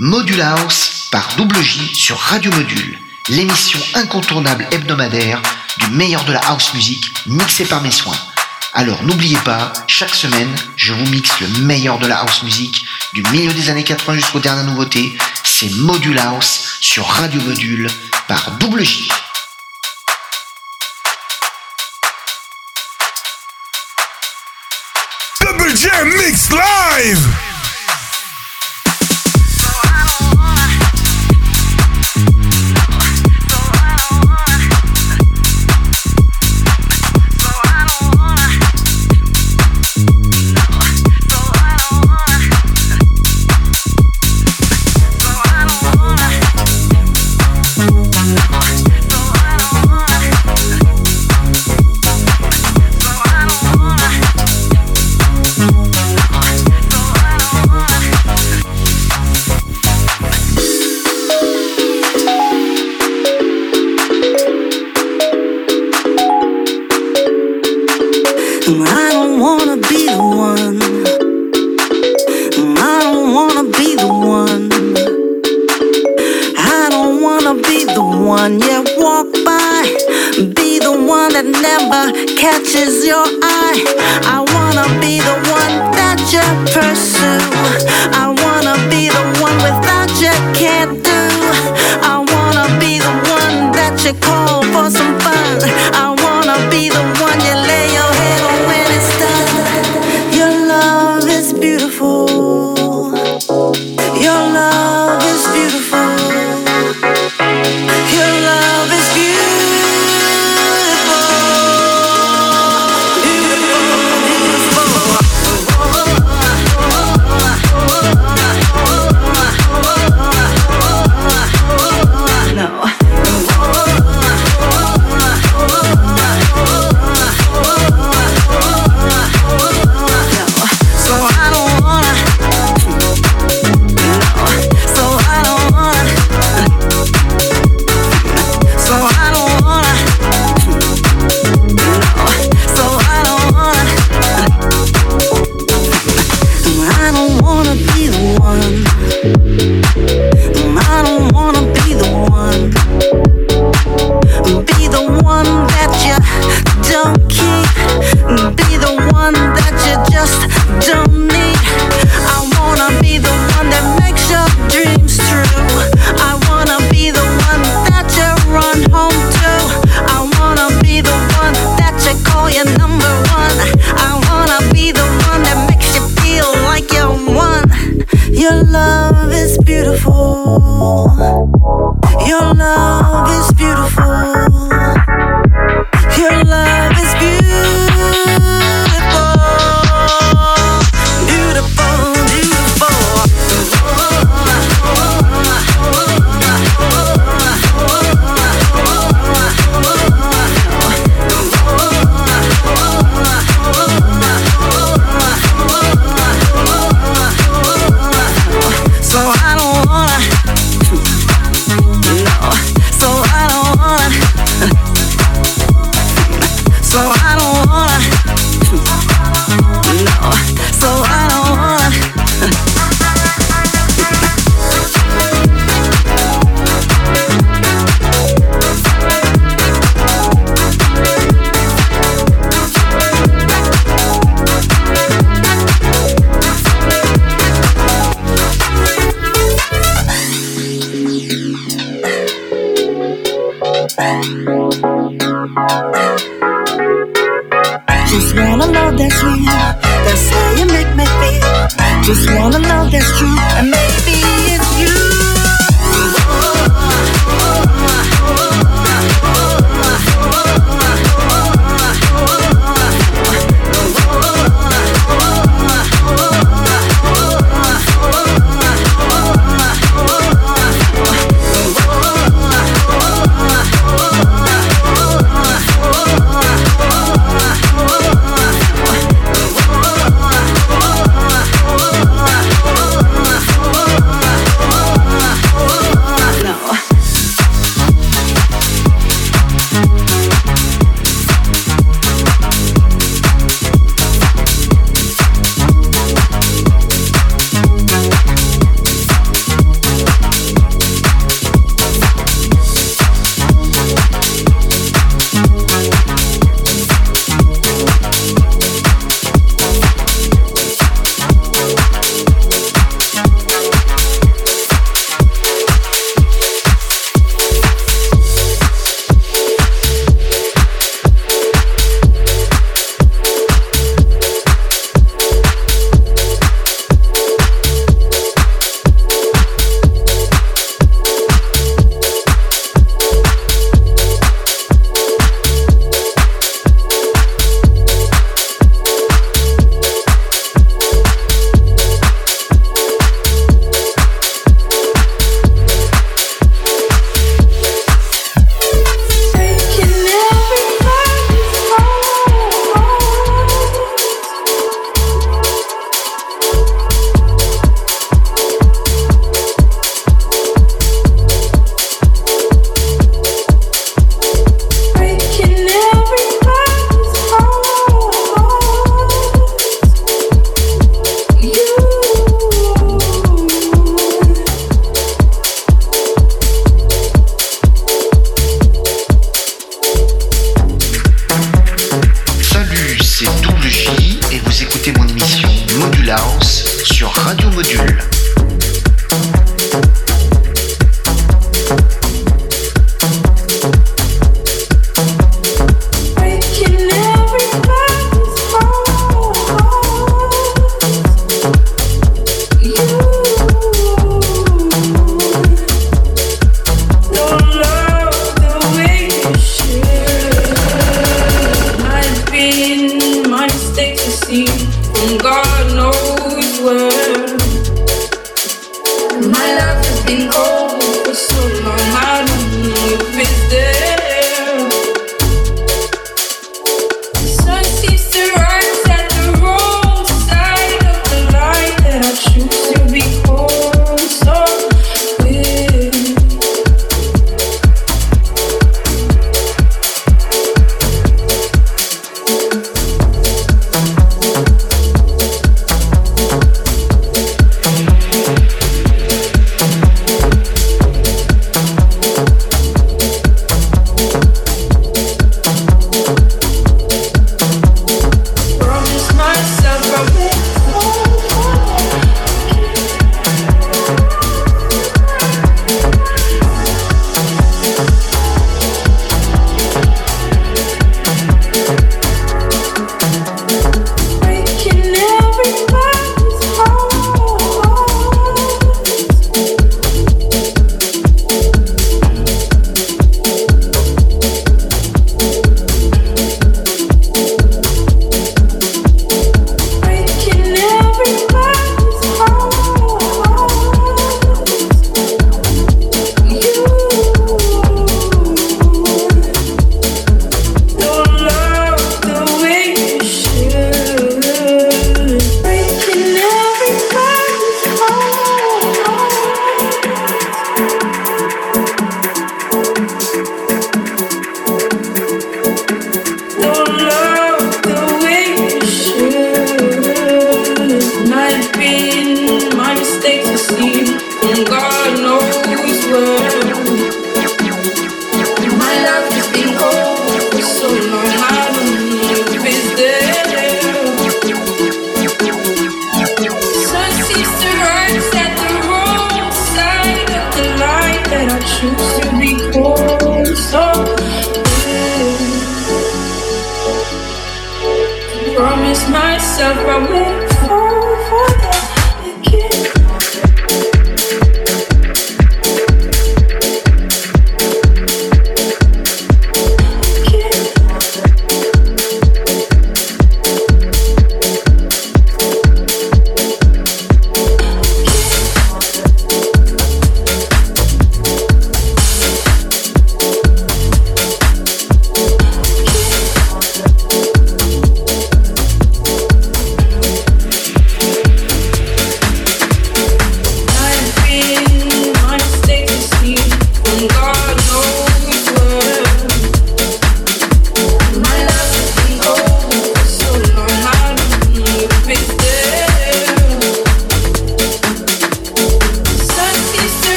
Module House par Double J sur Radio Module, l'émission incontournable hebdomadaire du meilleur de la house music mixée par mes soins. Alors n'oubliez pas, chaque semaine, je vous mixe le meilleur de la house music du milieu des années 80 jusqu'aux dernières nouveautés. C'est Module House sur Radio Module par Double J. Mix Live! your eyes.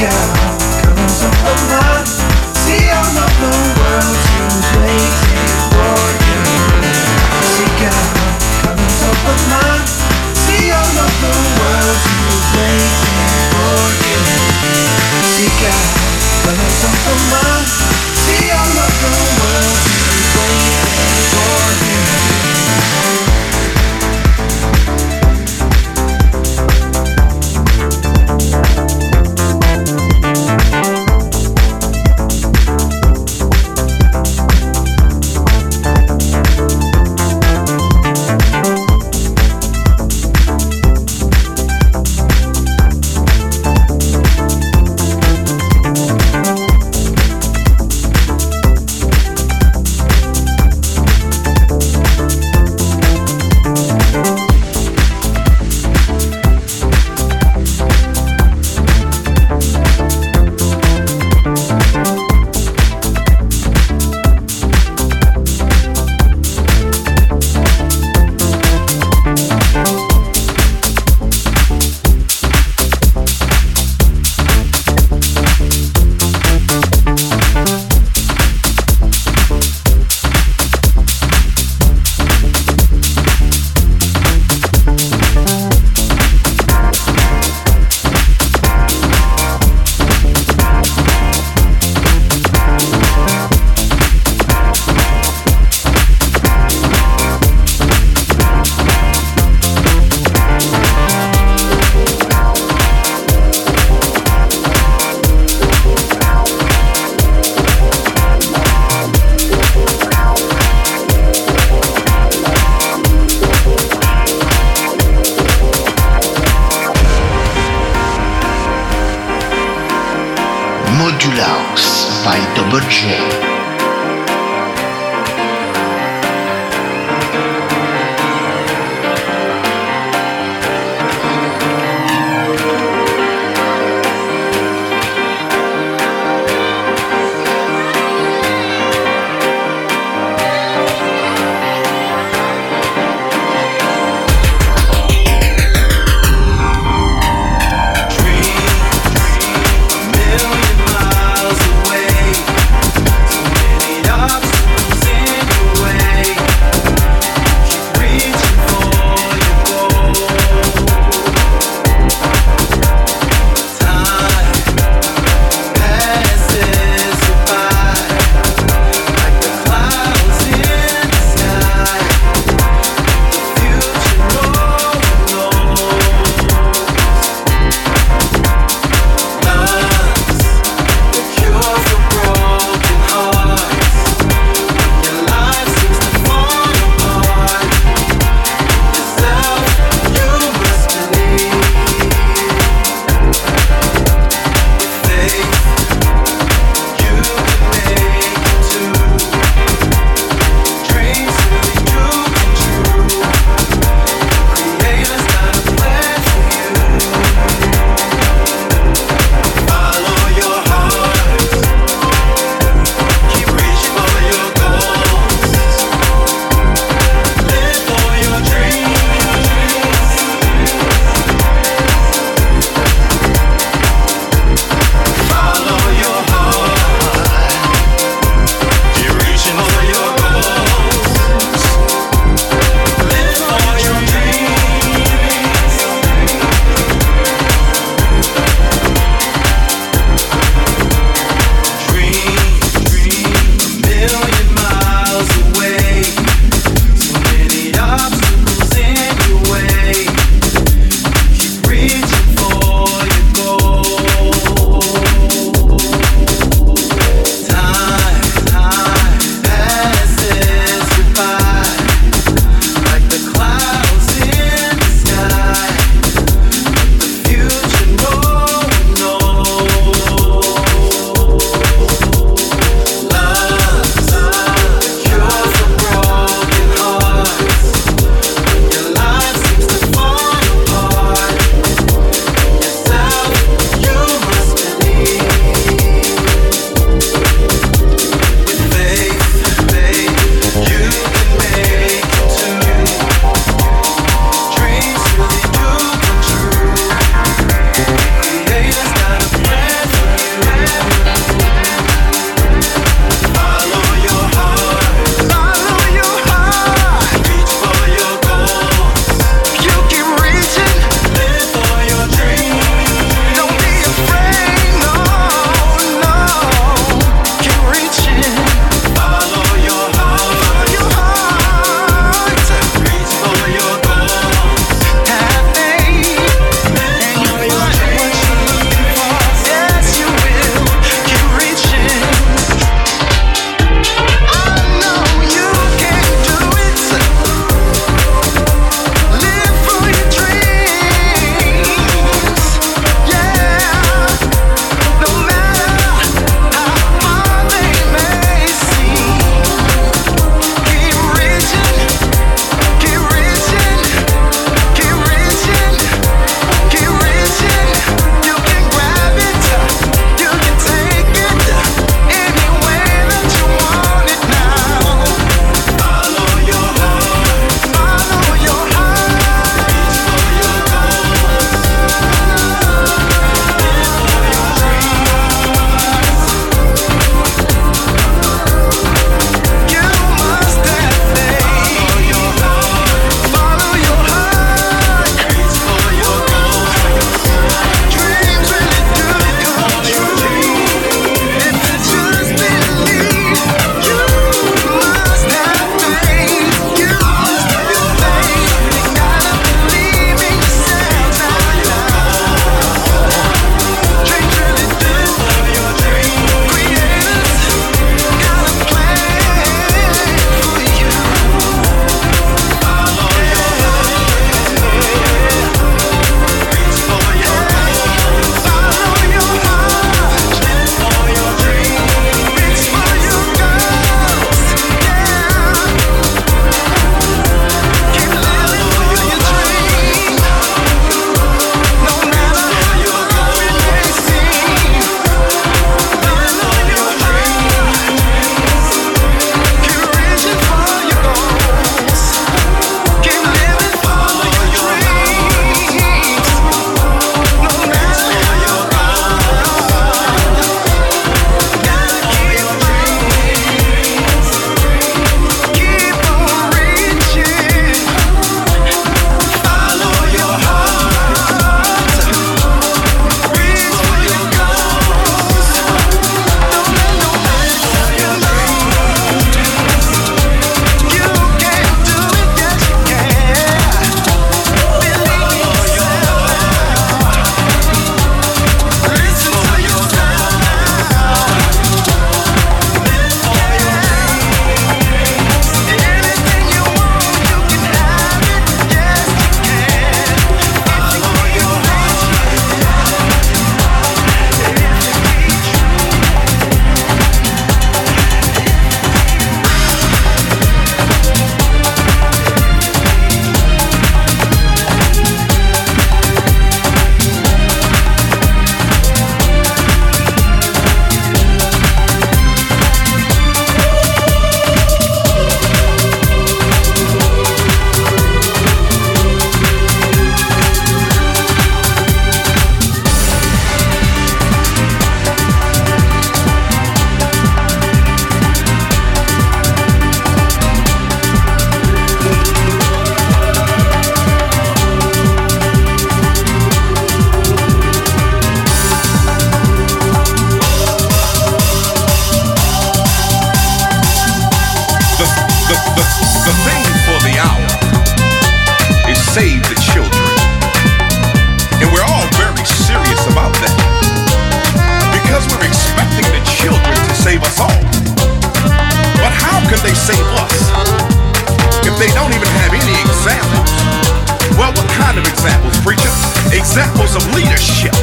girl. Paradox by Double J. Examples of leadership,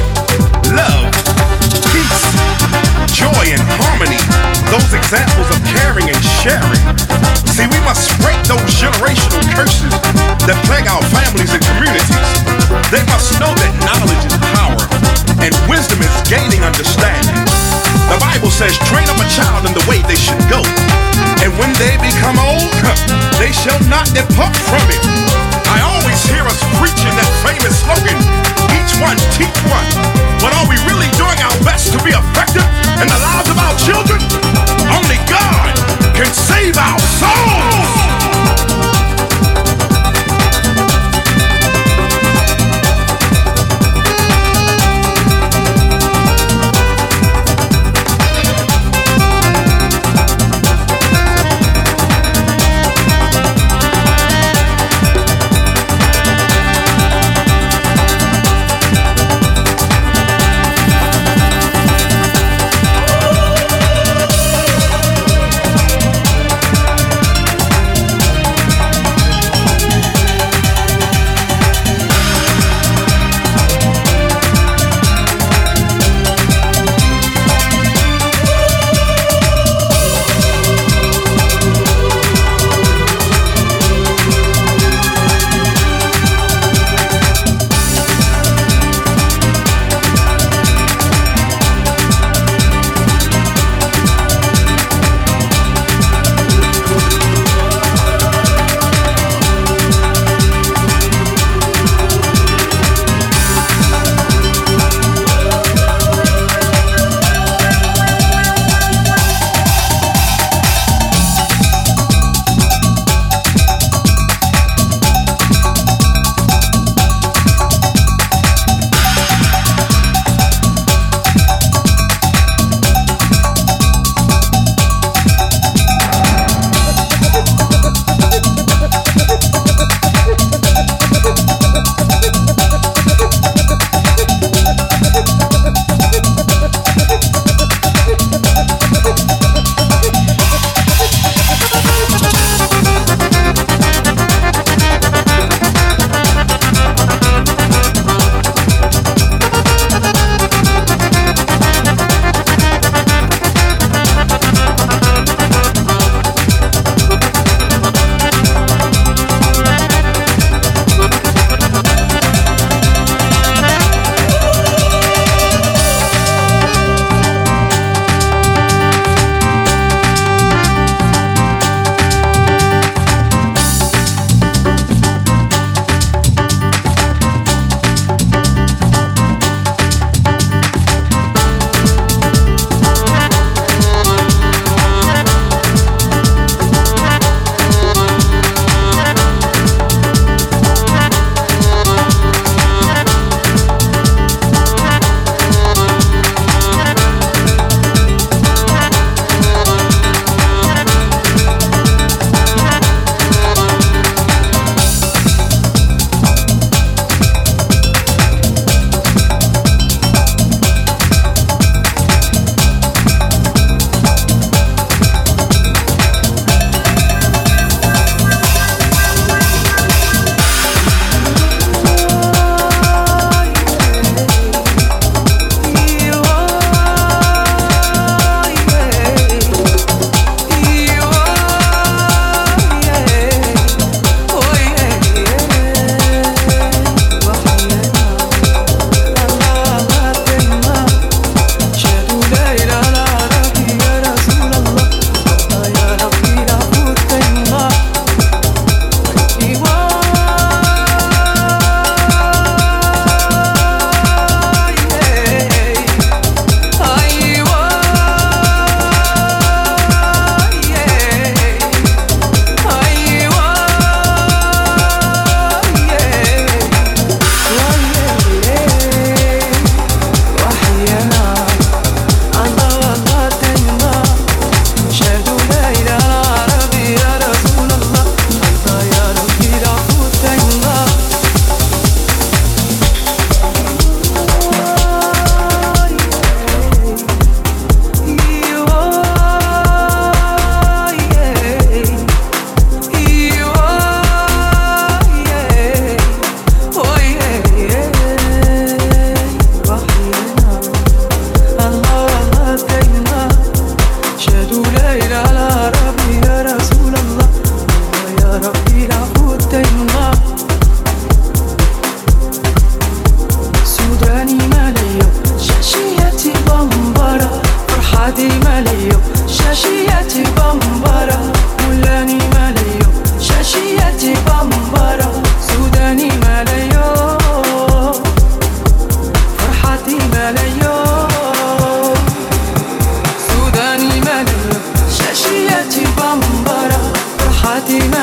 love, peace, joy, and harmony. Those examples of caring and sharing. See, we must break those generational curses that plague our families and communities. They must know that knowledge is power and wisdom is gaining understanding. The Bible says, train up a child in the way they should go. And when they become old, they shall not depart from it. I always hear us preaching that famous slogan, each one teach one. But are we really doing our best to be effective in the lives of our children? Only God can save our souls.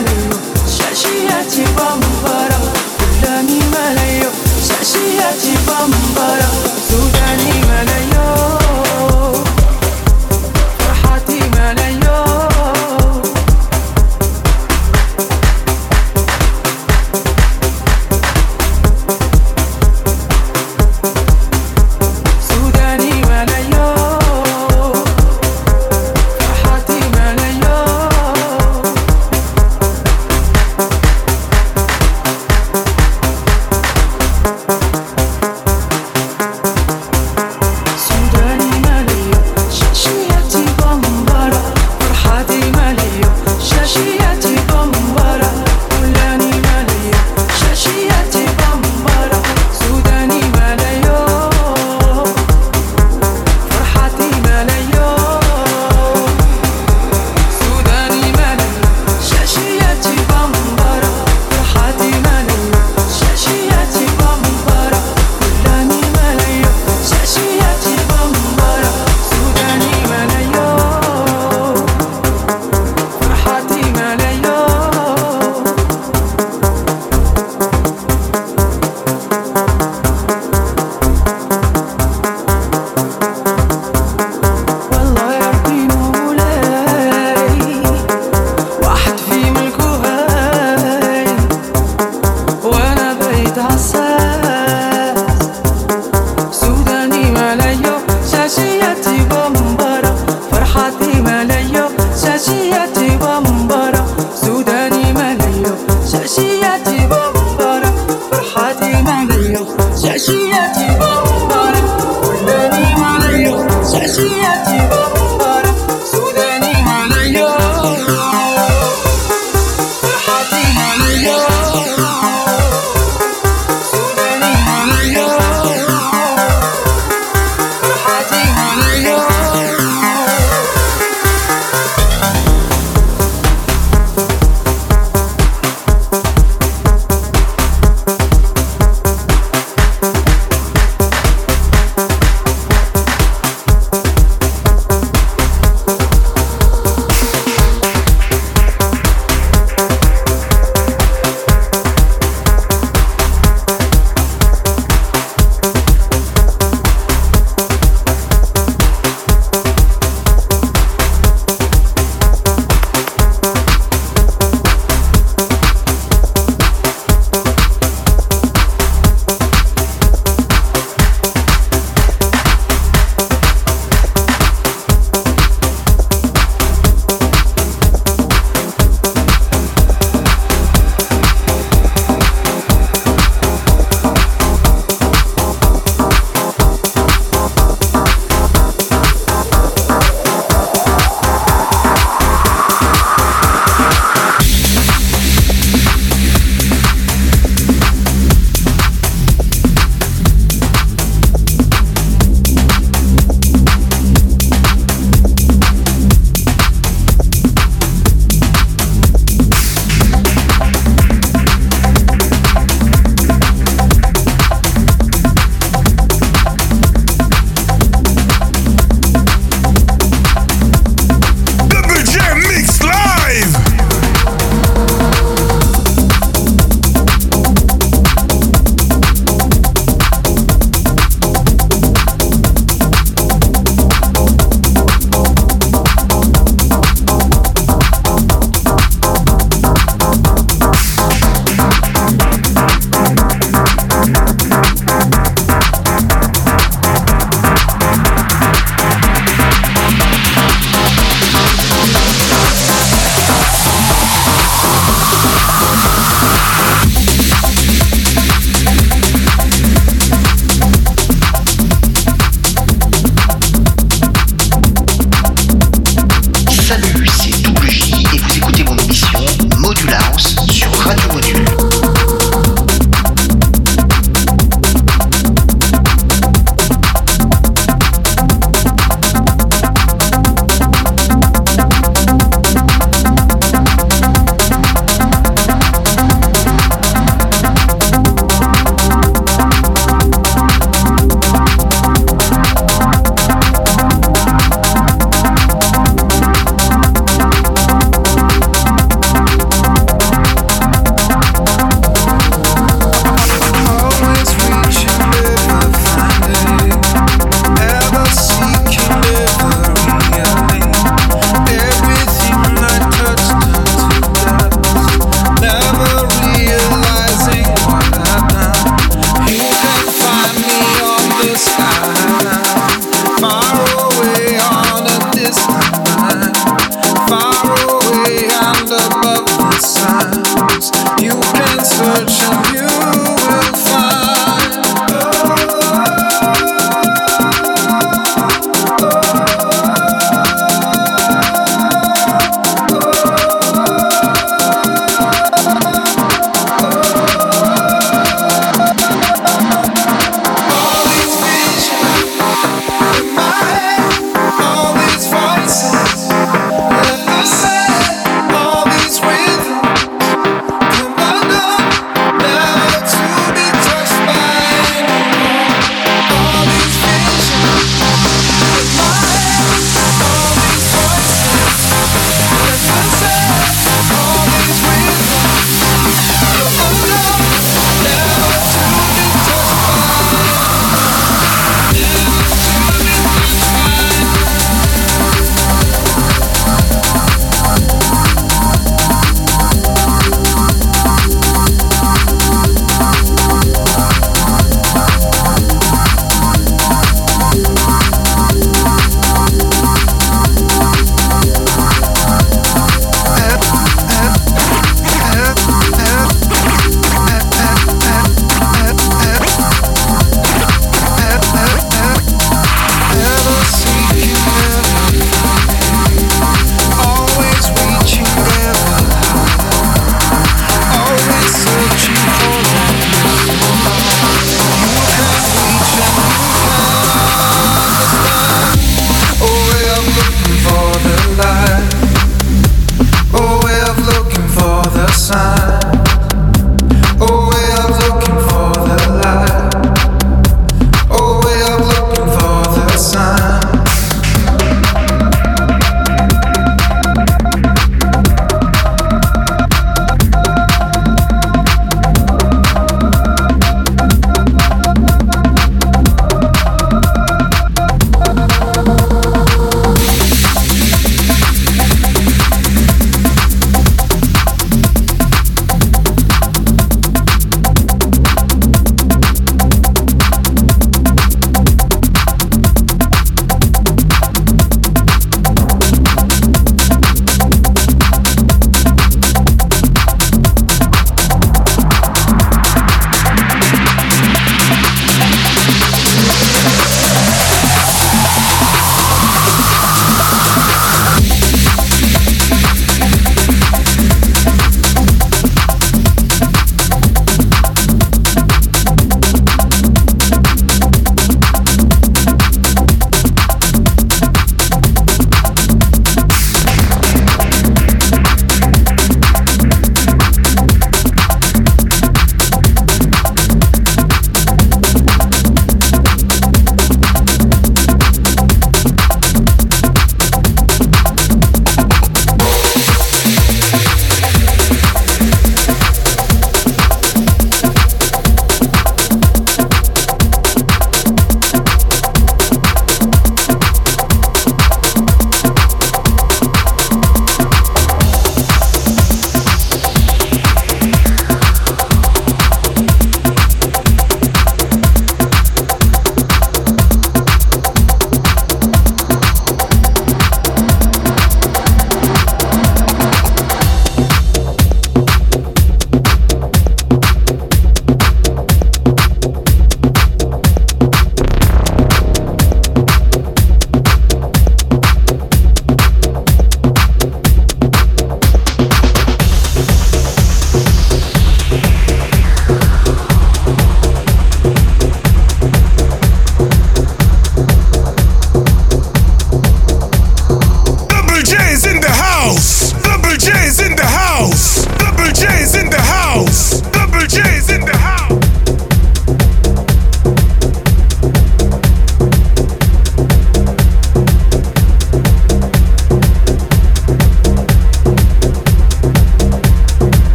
ملايو شاشياتي بمبرة قدامي ملايو شاشياتي بمبرة سوداني ملايو 西游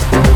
Thank